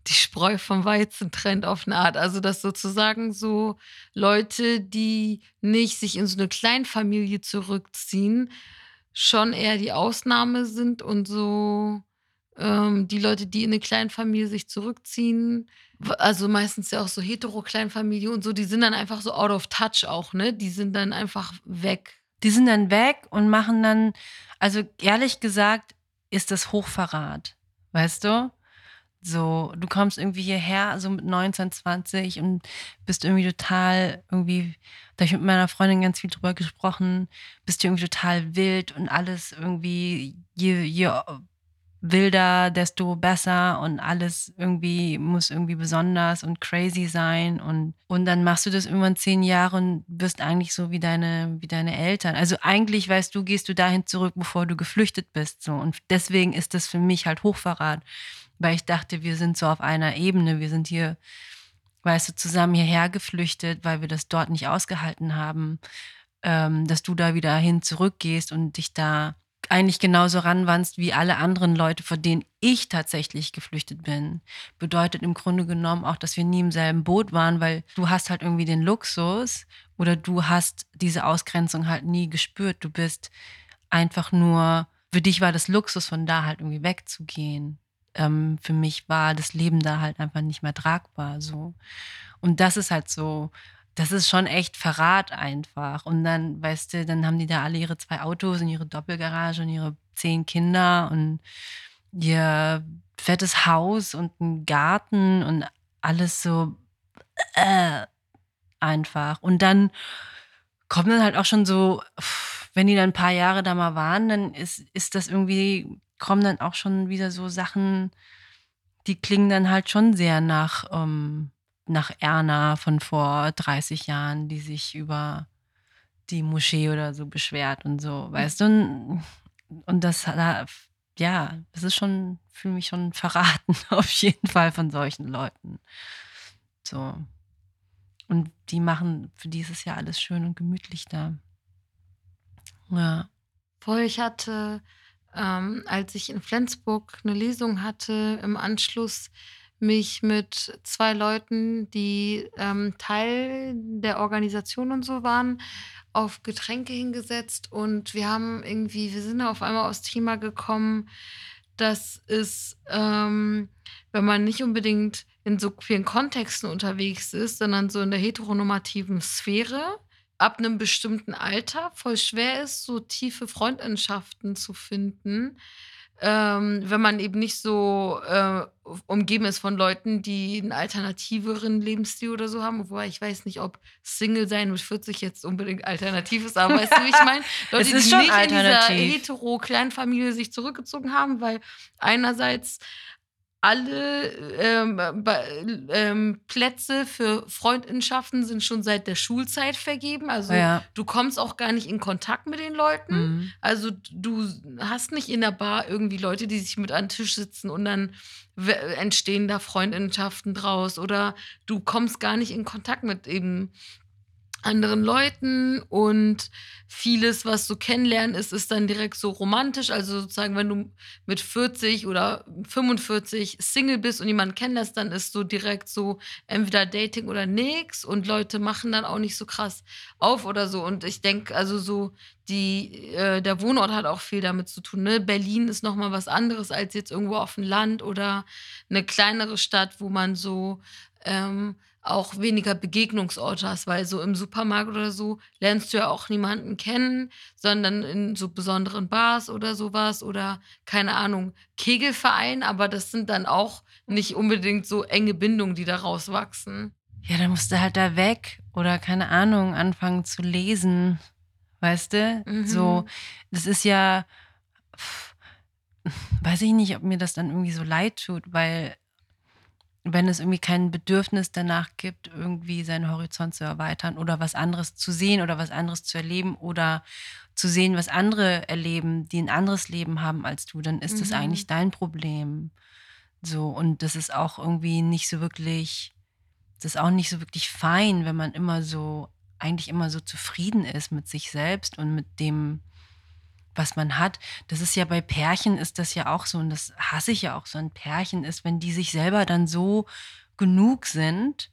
die Spreu vom Weizen trennt auf eine Art. Also, dass sozusagen so Leute, die nicht sich in so eine Kleinfamilie zurückziehen, schon eher die Ausnahme sind und so ähm, die Leute, die in eine Kleinfamilie sich zurückziehen, also meistens ja auch so hetero-Kleinfamilie und so, die sind dann einfach so out of touch auch, ne? Die sind dann einfach weg. Die sind dann weg und machen dann, also ehrlich gesagt, ist das Hochverrat. Weißt du? So, du kommst irgendwie hierher, so mit 19, 20 und bist irgendwie total, irgendwie, da ich mit meiner Freundin ganz viel drüber gesprochen, bist du irgendwie total wild und alles irgendwie, je, je wilder, desto besser und alles irgendwie muss irgendwie besonders und crazy sein und, und dann machst du das irgendwann zehn Jahre und wirst eigentlich so wie deine, wie deine Eltern. Also eigentlich, weißt du, gehst du dahin zurück, bevor du geflüchtet bist. So. Und deswegen ist das für mich halt Hochverrat, weil ich dachte, wir sind so auf einer Ebene, wir sind hier, weißt du, zusammen hierher geflüchtet, weil wir das dort nicht ausgehalten haben, ähm, dass du da wieder hin zurückgehst und dich da eigentlich genauso ranwandst wie alle anderen Leute, vor denen ich tatsächlich geflüchtet bin. Bedeutet im Grunde genommen auch, dass wir nie im selben Boot waren, weil du hast halt irgendwie den Luxus oder du hast diese Ausgrenzung halt nie gespürt. Du bist einfach nur, für dich war das Luxus, von da halt irgendwie wegzugehen. Ähm, für mich war das Leben da halt einfach nicht mehr tragbar. So. Und das ist halt so das ist schon echt Verrat einfach. Und dann, weißt du, dann haben die da alle ihre zwei Autos und ihre Doppelgarage und ihre zehn Kinder und ihr fettes Haus und einen Garten und alles so äh, einfach. Und dann kommen dann halt auch schon so, wenn die dann ein paar Jahre da mal waren, dann ist, ist das irgendwie, kommen dann auch schon wieder so Sachen, die klingen dann halt schon sehr nach, ähm, nach Erna von vor 30 Jahren, die sich über die Moschee oder so beschwert und so, weißt du? Und, und das, ja, das ist schon, fühle mich schon verraten, auf jeden Fall von solchen Leuten. So. Und die machen, für die ist es ja alles schön und gemütlich da. Ja. Voll, ich hatte, ähm, als ich in Flensburg eine Lesung hatte, im Anschluss mich mit zwei Leuten, die ähm, Teil der Organisation und so waren, auf Getränke hingesetzt. Und wir haben irgendwie, wir sind auf einmal aufs Thema gekommen, dass es, ähm, wenn man nicht unbedingt in so vielen Kontexten unterwegs ist, sondern so in der heteronormativen Sphäre, ab einem bestimmten Alter voll schwer ist, so tiefe Freundschaften zu finden, ähm, wenn man eben nicht so äh, umgeben ist von Leuten, die einen alternativeren Lebensstil oder so haben. Wobei ich weiß nicht, ob Single sein mit 40 jetzt unbedingt alternativ ist. Aber weißt du, wie ich meine? Leute, die nicht in dieser hetero-Kleinfamilie sich zurückgezogen haben, weil einerseits alle ähm, ähm, Plätze für Freundschaften sind schon seit der Schulzeit vergeben. Also ja. du kommst auch gar nicht in Kontakt mit den Leuten. Mhm. Also du hast nicht in der Bar irgendwie Leute, die sich mit an den Tisch sitzen und dann entstehen da Freundschaften draus. Oder du kommst gar nicht in Kontakt mit eben anderen Leuten und vieles, was du kennenlernen ist, ist dann direkt so romantisch. Also sozusagen, wenn du mit 40 oder 45 Single bist und jemanden kennenlernst, dann ist so direkt so entweder Dating oder nix und Leute machen dann auch nicht so krass auf oder so. Und ich denke, also so die, äh, der Wohnort hat auch viel damit zu tun. Ne? Berlin ist nochmal was anderes als jetzt irgendwo auf dem Land oder eine kleinere Stadt, wo man so ähm, auch weniger Begegnungsorte hast, weil so im Supermarkt oder so lernst du ja auch niemanden kennen, sondern in so besonderen Bars oder sowas oder keine Ahnung, Kegelverein, aber das sind dann auch nicht unbedingt so enge Bindungen, die daraus wachsen. Ja, dann musst du halt da weg oder keine Ahnung, anfangen zu lesen, weißt du? Mhm. So, das ist ja, weiß ich nicht, ob mir das dann irgendwie so leid tut, weil wenn es irgendwie kein Bedürfnis danach gibt, irgendwie seinen Horizont zu erweitern oder was anderes zu sehen oder was anderes zu erleben oder zu sehen, was andere erleben, die ein anderes Leben haben als du, dann ist mhm. das eigentlich dein Problem. So, und das ist auch irgendwie nicht so wirklich, das ist auch nicht so wirklich fein, wenn man immer so, eigentlich immer so zufrieden ist mit sich selbst und mit dem, was man hat. Das ist ja bei Pärchen ist das ja auch so und das hasse ich ja auch so ein Pärchen ist, wenn die sich selber dann so genug sind,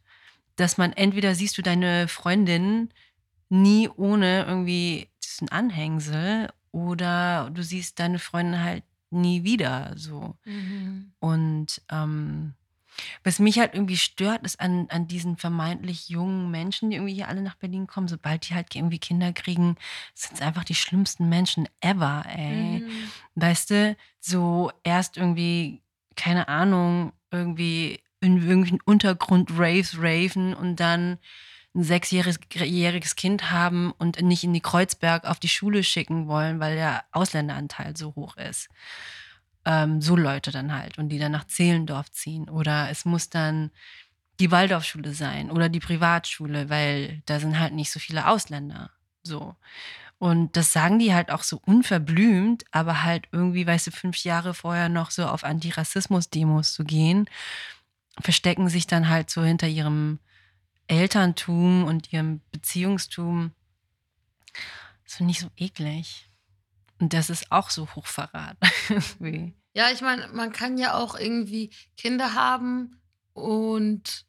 dass man entweder siehst du deine Freundin nie ohne irgendwie diesen Anhängsel oder du siehst deine Freundin halt nie wieder so. Mhm. Und ähm, was mich halt irgendwie stört, ist an, an diesen vermeintlich jungen Menschen, die irgendwie hier alle nach Berlin kommen, sobald die halt irgendwie Kinder kriegen, sind es einfach die schlimmsten Menschen ever, ey. Mhm. Weißt du, so erst irgendwie, keine Ahnung, irgendwie in irgendwelchen Untergrund Raves raven und dann ein sechsjähriges Kind haben und nicht in die Kreuzberg auf die Schule schicken wollen, weil der Ausländeranteil so hoch ist. Ähm, so Leute dann halt und die dann nach Zehlendorf ziehen. Oder es muss dann die Waldorfschule sein oder die Privatschule, weil da sind halt nicht so viele Ausländer. So. Und das sagen die halt auch so unverblümt, aber halt irgendwie, weißt du, fünf Jahre vorher noch so auf Antirassismus-Demos zu gehen, verstecken sich dann halt so hinter ihrem Elterntum und ihrem Beziehungstum. Das finde ich so eklig. Und das ist auch so Hochverrat. ja, ich meine, man kann ja auch irgendwie Kinder haben und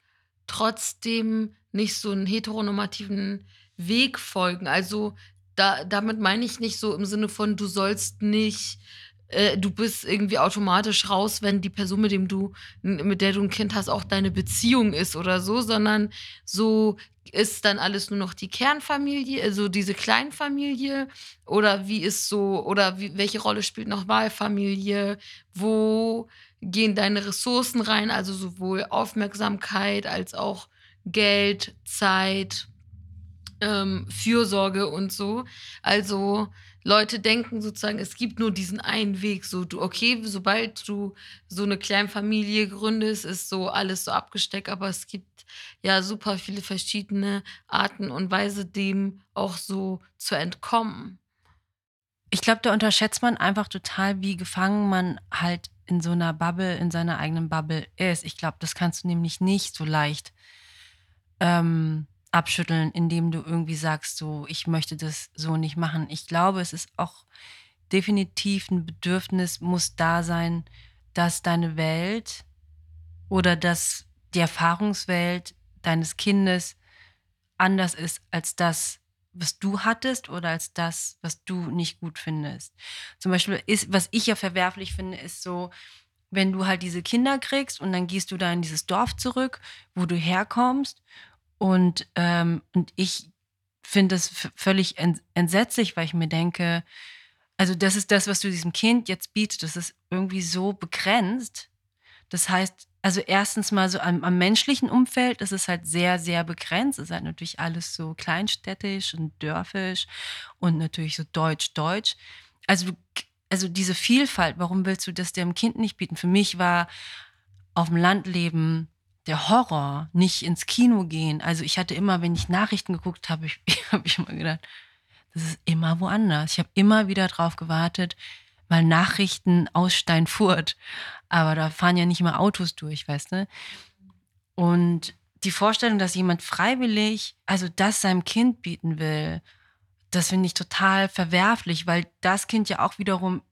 trotzdem nicht so einen heteronormativen Weg folgen. Also da, damit meine ich nicht so im Sinne von, du sollst nicht, äh, du bist irgendwie automatisch raus, wenn die Person, mit dem du, mit der du ein Kind hast, auch deine Beziehung ist oder so, sondern so ist dann alles nur noch die Kernfamilie, also diese Kleinfamilie oder wie ist so, oder wie, welche Rolle spielt noch Wahlfamilie, wo gehen deine Ressourcen rein, also sowohl Aufmerksamkeit als auch Geld, Zeit, ähm, Fürsorge und so. Also Leute denken sozusagen, es gibt nur diesen einen Weg. So, du, okay, sobald du so eine Kleinfamilie gründest, ist so alles so abgesteckt, aber es gibt ja super viele verschiedene Arten und Weise, dem auch so zu entkommen. Ich glaube, da unterschätzt man einfach total, wie gefangen man halt in so einer Bubble, in seiner eigenen Bubble ist. Ich glaube, das kannst du nämlich nicht so leicht ähm, abschütteln, indem du irgendwie sagst, so, ich möchte das so nicht machen. Ich glaube, es ist auch definitiv ein Bedürfnis, muss da sein, dass deine Welt oder dass die Erfahrungswelt deines Kindes anders ist als das, was du hattest oder als das, was du nicht gut findest. Zum Beispiel ist, was ich ja verwerflich finde, ist so, wenn du halt diese Kinder kriegst und dann gehst du da in dieses Dorf zurück, wo du herkommst und, ähm, und ich finde das völlig entsetzlich, weil ich mir denke, also das ist das, was du diesem Kind jetzt bietest, das ist irgendwie so begrenzt. Das heißt, also erstens mal so am, am menschlichen Umfeld ist es halt sehr, sehr begrenzt. Es ist halt natürlich alles so kleinstädtisch und dörfisch und natürlich so deutsch-deutsch. Also, also diese Vielfalt, warum willst du das dem Kind nicht bieten? Für mich war auf dem Land leben der Horror, nicht ins Kino gehen. Also ich hatte immer, wenn ich Nachrichten geguckt habe, habe ich immer gedacht, das ist immer woanders. Ich habe immer wieder drauf gewartet, mal Nachrichten aus Steinfurt. Aber da fahren ja nicht immer Autos durch, weißt du? Und die Vorstellung, dass jemand freiwillig, also das seinem Kind bieten will, das finde ich total verwerflich, weil das Kind ja auch wiederum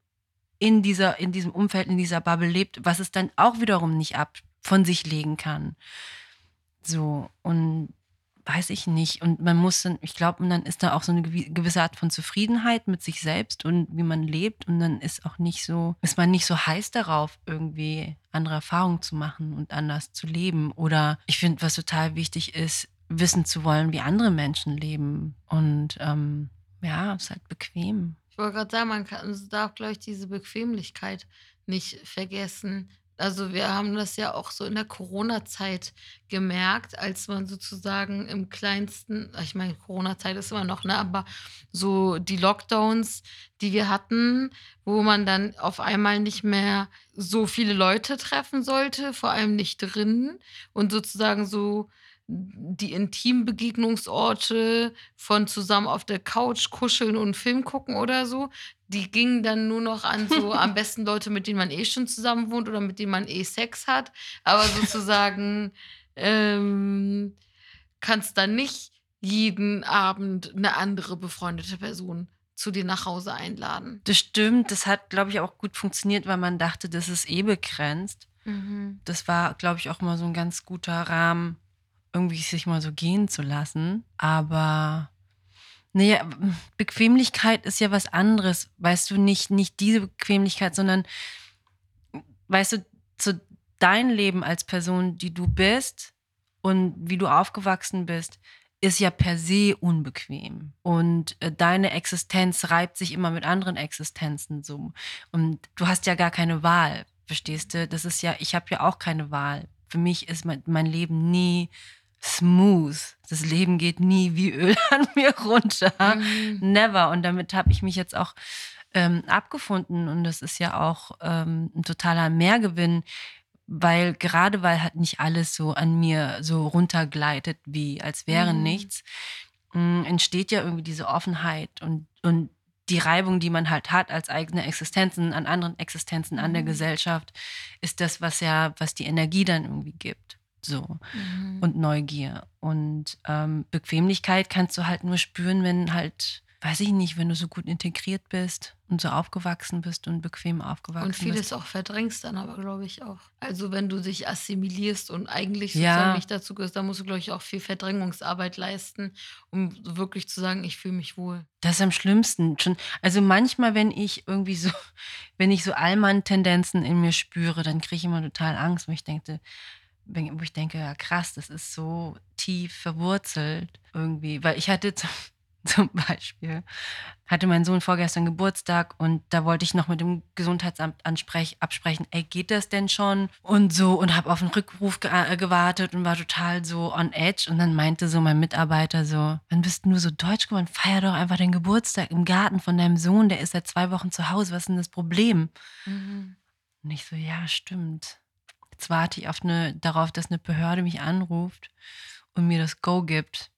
in dieser, in diesem Umfeld, in dieser Bubble lebt, was es dann auch wiederum nicht ab, von sich legen kann. So, und weiß ich nicht. Und man muss dann, ich glaube, und dann ist da auch so eine gewisse Art von Zufriedenheit mit sich selbst und wie man lebt. Und dann ist auch nicht so, ist man nicht so heiß darauf, irgendwie andere Erfahrungen zu machen und anders zu leben. Oder ich finde, was total wichtig ist, wissen zu wollen, wie andere Menschen leben. Und ähm, ja, es ist halt bequem. Ich wollte gerade sagen, man kann, darf, glaube ich, diese Bequemlichkeit nicht vergessen. Also wir haben das ja auch so in der Corona-Zeit gemerkt, als man sozusagen im kleinsten, ich meine, Corona-Zeit ist immer noch, ne, aber so die Lockdowns, die wir hatten, wo man dann auf einmal nicht mehr so viele Leute treffen sollte, vor allem nicht drinnen und sozusagen so die intimen Begegnungsorte von zusammen auf der Couch kuscheln und Film gucken oder so, die gingen dann nur noch an so am besten Leute, mit denen man eh schon zusammen wohnt oder mit denen man eh Sex hat. Aber sozusagen ähm, kannst dann nicht jeden Abend eine andere befreundete Person zu dir nach Hause einladen. Das stimmt. Das hat, glaube ich, auch gut funktioniert, weil man dachte, das ist eh begrenzt. Mhm. Das war, glaube ich, auch mal so ein ganz guter Rahmen, irgendwie sich mal so gehen zu lassen. Aber naja, Bequemlichkeit ist ja was anderes. Weißt du, nicht, nicht diese Bequemlichkeit, sondern weißt du, zu dein Leben als Person, die du bist und wie du aufgewachsen bist, ist ja per se unbequem. Und äh, deine Existenz reibt sich immer mit anderen Existenzen so. Und du hast ja gar keine Wahl, verstehst du? Das ist ja, ich habe ja auch keine Wahl. Für mich ist mein, mein Leben nie smooth. Das Leben geht nie wie Öl an mir runter. Mhm. Never. Und damit habe ich mich jetzt auch ähm, abgefunden und das ist ja auch ähm, ein totaler Mehrgewinn, weil gerade weil halt nicht alles so an mir so runtergleitet, wie als wäre Mhm. nichts, mh, entsteht ja irgendwie diese Offenheit und, und die Reibung, die man halt hat als eigene Existenzen, an anderen Existenzen, an der Mhm. Gesellschaft, ist das, was ja, was die Energie dann irgendwie gibt. So. Mhm. Und Neugier. Und ähm, Bequemlichkeit kannst du halt nur spüren, wenn halt, weiß ich nicht, wenn du so gut integriert bist und so aufgewachsen bist und bequem aufgewachsen Und bist. vieles auch verdrängst dann aber, glaube ich, auch. Also wenn du dich assimilierst und eigentlich Ja. sozusagen nicht dazu gehörst, dann musst du, glaube ich, auch viel Verdrängungsarbeit leisten, um wirklich zu sagen, ich fühle mich wohl. Das ist am schlimmsten. Schon, also manchmal, wenn ich irgendwie so, wenn ich so Allmann-Tendenzen in mir spüre, dann kriege ich immer total Angst, wo ich denke, wo ich denke, ja krass, das ist so tief verwurzelt irgendwie. Weil ich hatte zum, Beispiel, hatte mein Sohn vorgestern Geburtstag und da wollte ich noch mit dem Gesundheitsamt ansprech, absprechen, ey, geht das denn schon? Und so, und habe auf einen Rückruf ge äh, gewartet und war total so on edge. Und dann meinte so mein Mitarbeiter so, wann bist du nur so deutsch geworden? Feier doch einfach den Geburtstag im Garten von deinem Sohn, der ist seit zwei Wochen zu Hause, was ist denn das Problem? Mhm. Und ich so, ja, stimmt. Jetzt warte ich auf eine, darauf, dass eine Behörde mich anruft und mir das Go gibt.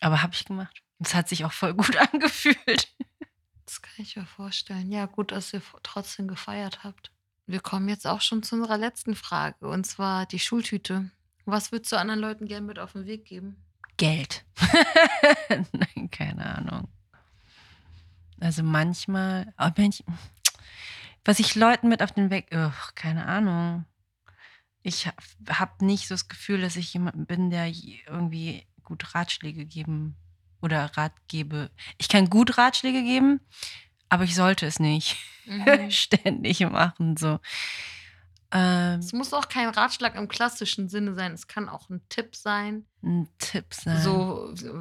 Aber habe ich gemacht. Es hat sich auch voll gut angefühlt. Das kann ich mir vorstellen. Ja, gut, dass ihr trotzdem gefeiert habt. Wir kommen jetzt auch schon zu unserer letzten Frage, und zwar die Schultüte. Was würdest du anderen Leuten gern mit auf den Weg geben? Geld. Nein, keine Ahnung. Also manchmal, wenn ich, was ich Leuten mit auf den Weg, ugh, keine Ahnung. Ich habe nicht so das Gefühl, dass ich jemand bin, der irgendwie gut Ratschläge geben oder Rat gebe. Ich kann gut Ratschläge geben, aber ich sollte es nicht Mhm. ständig machen. So. Ähm, Es muss auch kein Ratschlag im klassischen Sinne sein. Es kann auch ein Tipp sein. ein Tipp sein. So so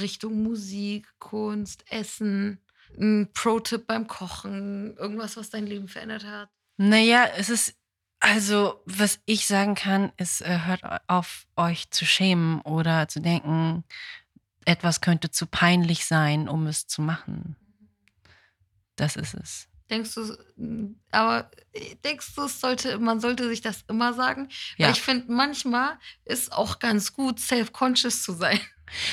Richtung Musik, Kunst, Essen, ein Pro-Tipp beim Kochen, irgendwas, was dein Leben verändert hat. Naja, es ist, also, was ich sagen kann, ist, äh, hört auf, euch zu schämen oder zu denken, etwas könnte zu peinlich sein, um es zu machen. Das ist es. Denkst du, aber äh, denkst du, sollte, man sollte sich das immer sagen? Ja. Weil ich finde, manchmal ist auch ganz gut, self-conscious zu sein.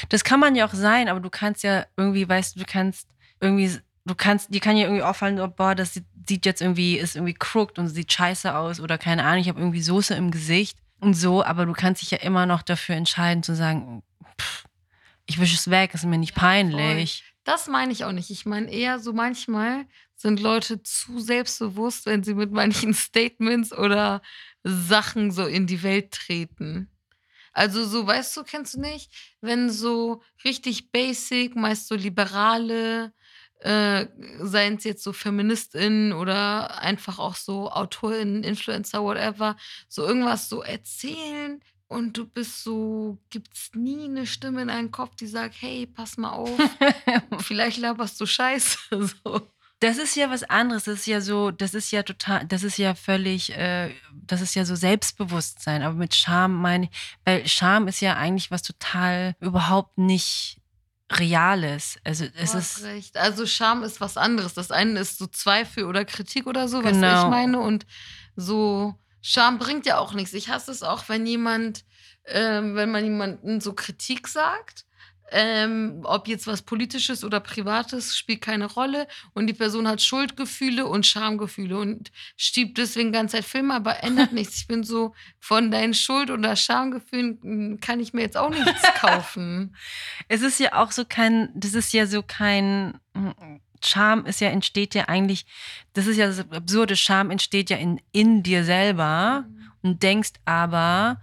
Das kann man ja auch sein, aber du kannst ja irgendwie, weißt du, du kannst irgendwie, du kannst, die kann ja irgendwie auffallen, oh, boah, das sieht, sieht jetzt irgendwie, ist irgendwie crooked und sieht scheiße aus oder keine Ahnung, ich habe irgendwie Soße im Gesicht und so, aber du kannst dich ja immer noch dafür entscheiden zu sagen, pff, ich wische es weg, ist mir nicht Ja, peinlich. Das meine ich auch nicht. Ich meine eher so manchmal sind Leute zu selbstbewusst, wenn sie mit manchen Statements oder Sachen so in die Welt treten. Also so, weißt du, kennst du nicht, wenn so richtig basic, meist so liberale, äh, seien es jetzt so FeministInnen oder einfach auch so AutorInnen, Influencer, whatever, so irgendwas so erzählen und du bist so, gibt's nie eine Stimme in deinem Kopf, die sagt, hey, pass mal auf, vielleicht laberst du Scheiße. So. Das ist ja was anderes. Das ist ja so, das ist ja total, das ist ja völlig, äh, das ist ja so Selbstbewusstsein. Aber mit Scham meine ich, weil Scham ist ja eigentlich was total überhaupt nicht Reales. Also es Du hast ist, recht. Also Scham ist was anderes. Das eine ist so Zweifel oder Kritik oder so, was Genau. ich meine. Und so Scham bringt ja auch nichts. Ich hasse es auch, wenn jemand, ähm, wenn man jemanden so Kritik sagt. Ähm, ob jetzt was Politisches oder Privates, spielt keine Rolle. Und die Person hat Schuldgefühle und Schamgefühle und stiebt deswegen die ganze Zeit Filme, aber ändert nichts. Ich bin so, von deinen Schuld- oder Schamgefühlen mm, kann ich mir jetzt auch nichts kaufen. es ist ja auch so kein, das ist ja so kein, Scham ist ja, entsteht ja eigentlich, das ist ja das absurde, Scham entsteht ja in, in dir selber und denkst aber,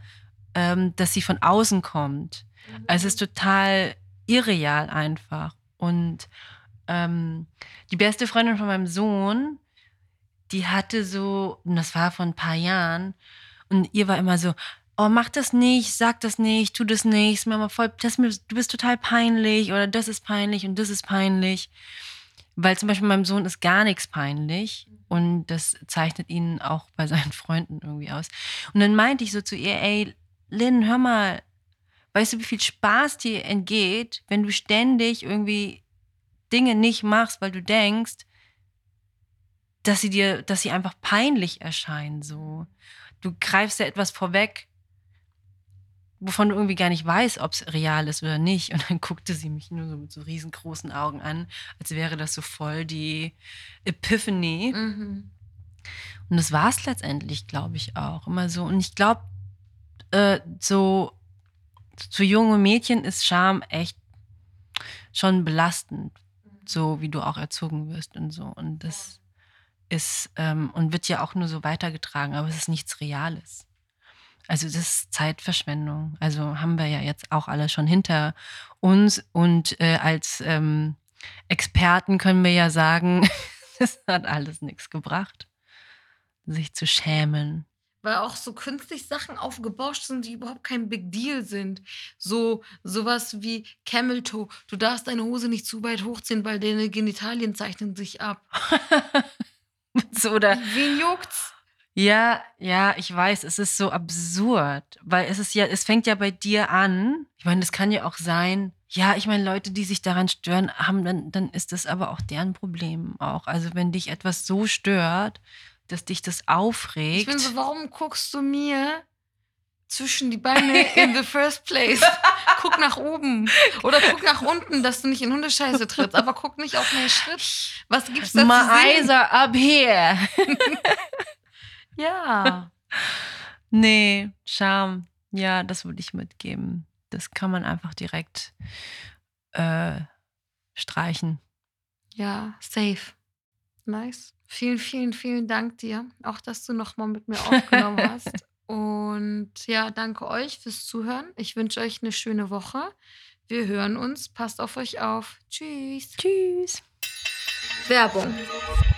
ähm, dass sie von außen kommt. Also es ist total irreal einfach. Und ähm, die beste Freundin von meinem Sohn, die hatte so, und das war vor ein paar Jahren, und ihr war immer so, oh, mach das nicht, sag das nicht, tu das nicht, immer voll, das, du bist total peinlich oder das ist peinlich und das ist peinlich. Weil zum Beispiel meinem Sohn ist gar nichts peinlich und das zeichnet ihn auch bei seinen Freunden irgendwie aus. Und dann meinte ich so zu ihr, ey, Lynn, hör mal, weißt du, wie viel Spaß dir entgeht, wenn du ständig irgendwie Dinge nicht machst, weil du denkst, dass sie dir, dass sie einfach peinlich erscheinen. So, du greifst ja etwas vorweg, wovon du irgendwie gar nicht weißt, ob es real ist oder nicht. Und dann guckte sie mich nur so mit so riesengroßen Augen an, als wäre das so voll die Epiphany. Mhm. Und das war es letztendlich, glaube ich, auch immer so. Und ich glaube, äh, so zu junge Mädchen ist Scham echt schon belastend, so wie du auch erzogen wirst und so. Und das ist ähm, und wird ja auch nur so weitergetragen, aber es ist nichts Reales. Also das ist Zeitverschwendung. Also haben wir ja jetzt auch alle schon hinter uns und äh, als ähm, Experten können wir ja sagen, das hat alles nichts gebracht, sich zu schämen. Weil auch so künstlich Sachen aufgebauscht sind, die überhaupt kein Big Deal sind. So sowas wie Camel Toe. Du darfst deine Hose nicht zu weit hochziehen, weil deine Genitalien zeichnen sich ab. so, oder Wen juckt's? Ja, ja, ich weiß, es ist so absurd, weil es ist ja, es fängt ja bei dir an. Ich meine, es kann ja auch sein, ja, ich meine, Leute, die sich daran stören, haben, dann, dann ist das aber auch deren Problem auch. Also wenn dich etwas so stört, dass dich das aufregt. Ich bin so, warum guckst du mir zwischen die Beine in the first place? guck nach oben oder guck nach unten, dass du nicht in Hundescheiße trittst, aber guck nicht auf meinen Schritt. Was gibt's da My zu sehen? eyes are up here. Ja. Nee, Scham. Ja, das würde ich mitgeben. Das kann man einfach direkt äh, streichen. Ja, safe. Nice. Vielen, vielen, vielen Dank dir. Auch, dass du nochmal mit mir aufgenommen hast. Und ja, danke euch fürs Zuhören. Ich wünsche euch eine schöne Woche. Wir hören uns. Passt auf euch auf. Tschüss. Tschüss. Werbung.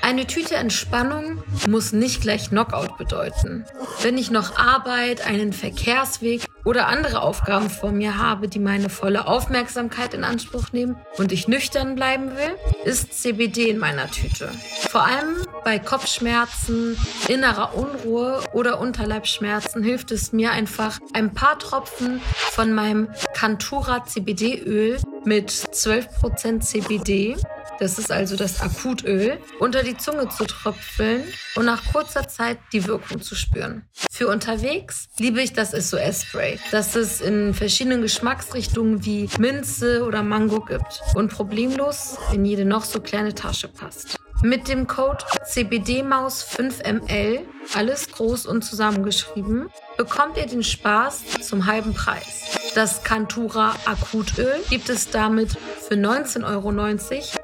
Eine Tüte Entspannung muss nicht gleich Knockout bedeuten. Wenn ich noch Arbeit, einen Verkehrsweg oder andere Aufgaben vor mir habe, die meine volle Aufmerksamkeit in Anspruch nehmen und ich nüchtern bleiben will, ist CBD in meiner Tüte. Vor allem bei Kopfschmerzen, innerer Unruhe oder Unterleibsschmerzen hilft es mir einfach, ein paar Tropfen von meinem Cantura CBD-Öl mit 12% CBD das ist also das Akutöl, unter die Zunge zu tröpfeln und nach kurzer Zeit die Wirkung zu spüren. Für unterwegs liebe ich das SOS-Spray, das es in verschiedenen Geschmacksrichtungen wie Minze oder Mango gibt und problemlos in jede noch so kleine Tasche passt. Mit dem Code CBDMaus5ml, alles groß und zusammengeschrieben, bekommt ihr den Spaß zum halben Preis. Das Cantura Akutöl gibt es damit für 19,90 Euro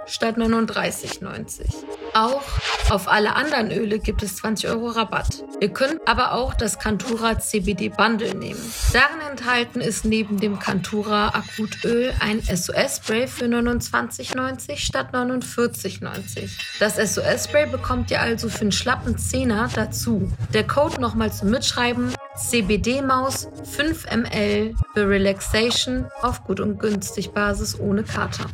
statt 39,90 Euro. Auch auf alle anderen Öle gibt es 20 Euro Rabatt. Ihr könnt aber auch das Cantura CBD Bundle nehmen. Darin enthalten ist neben dem Cantura Akutöl ein SOS-Spray für 29,90 statt 49,90. Das SOS-Spray bekommt ihr also für einen schlappen Zehner dazu. Der Code nochmal zum Mitschreiben CBD-Maus 5 ml für Relaxation auf gut und günstig Basis ohne Kater.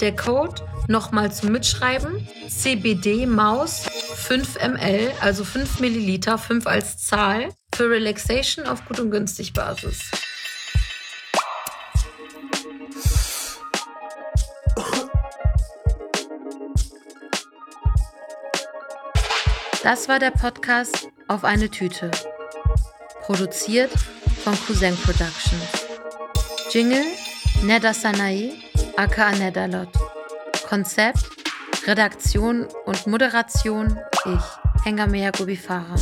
Der Code nochmal zum Mitschreiben CBD-Maus 5 ml, also 5 Milliliter, 5 als Zahl für Relaxation auf gut und günstig Basis. Das war der Podcast auf eine Tüte. Produziert von Cousin Productions. Jingle Neda Sanae, aka Nedalot. Konzept, Redaktion und Moderation ich, Hengamea Gubifara.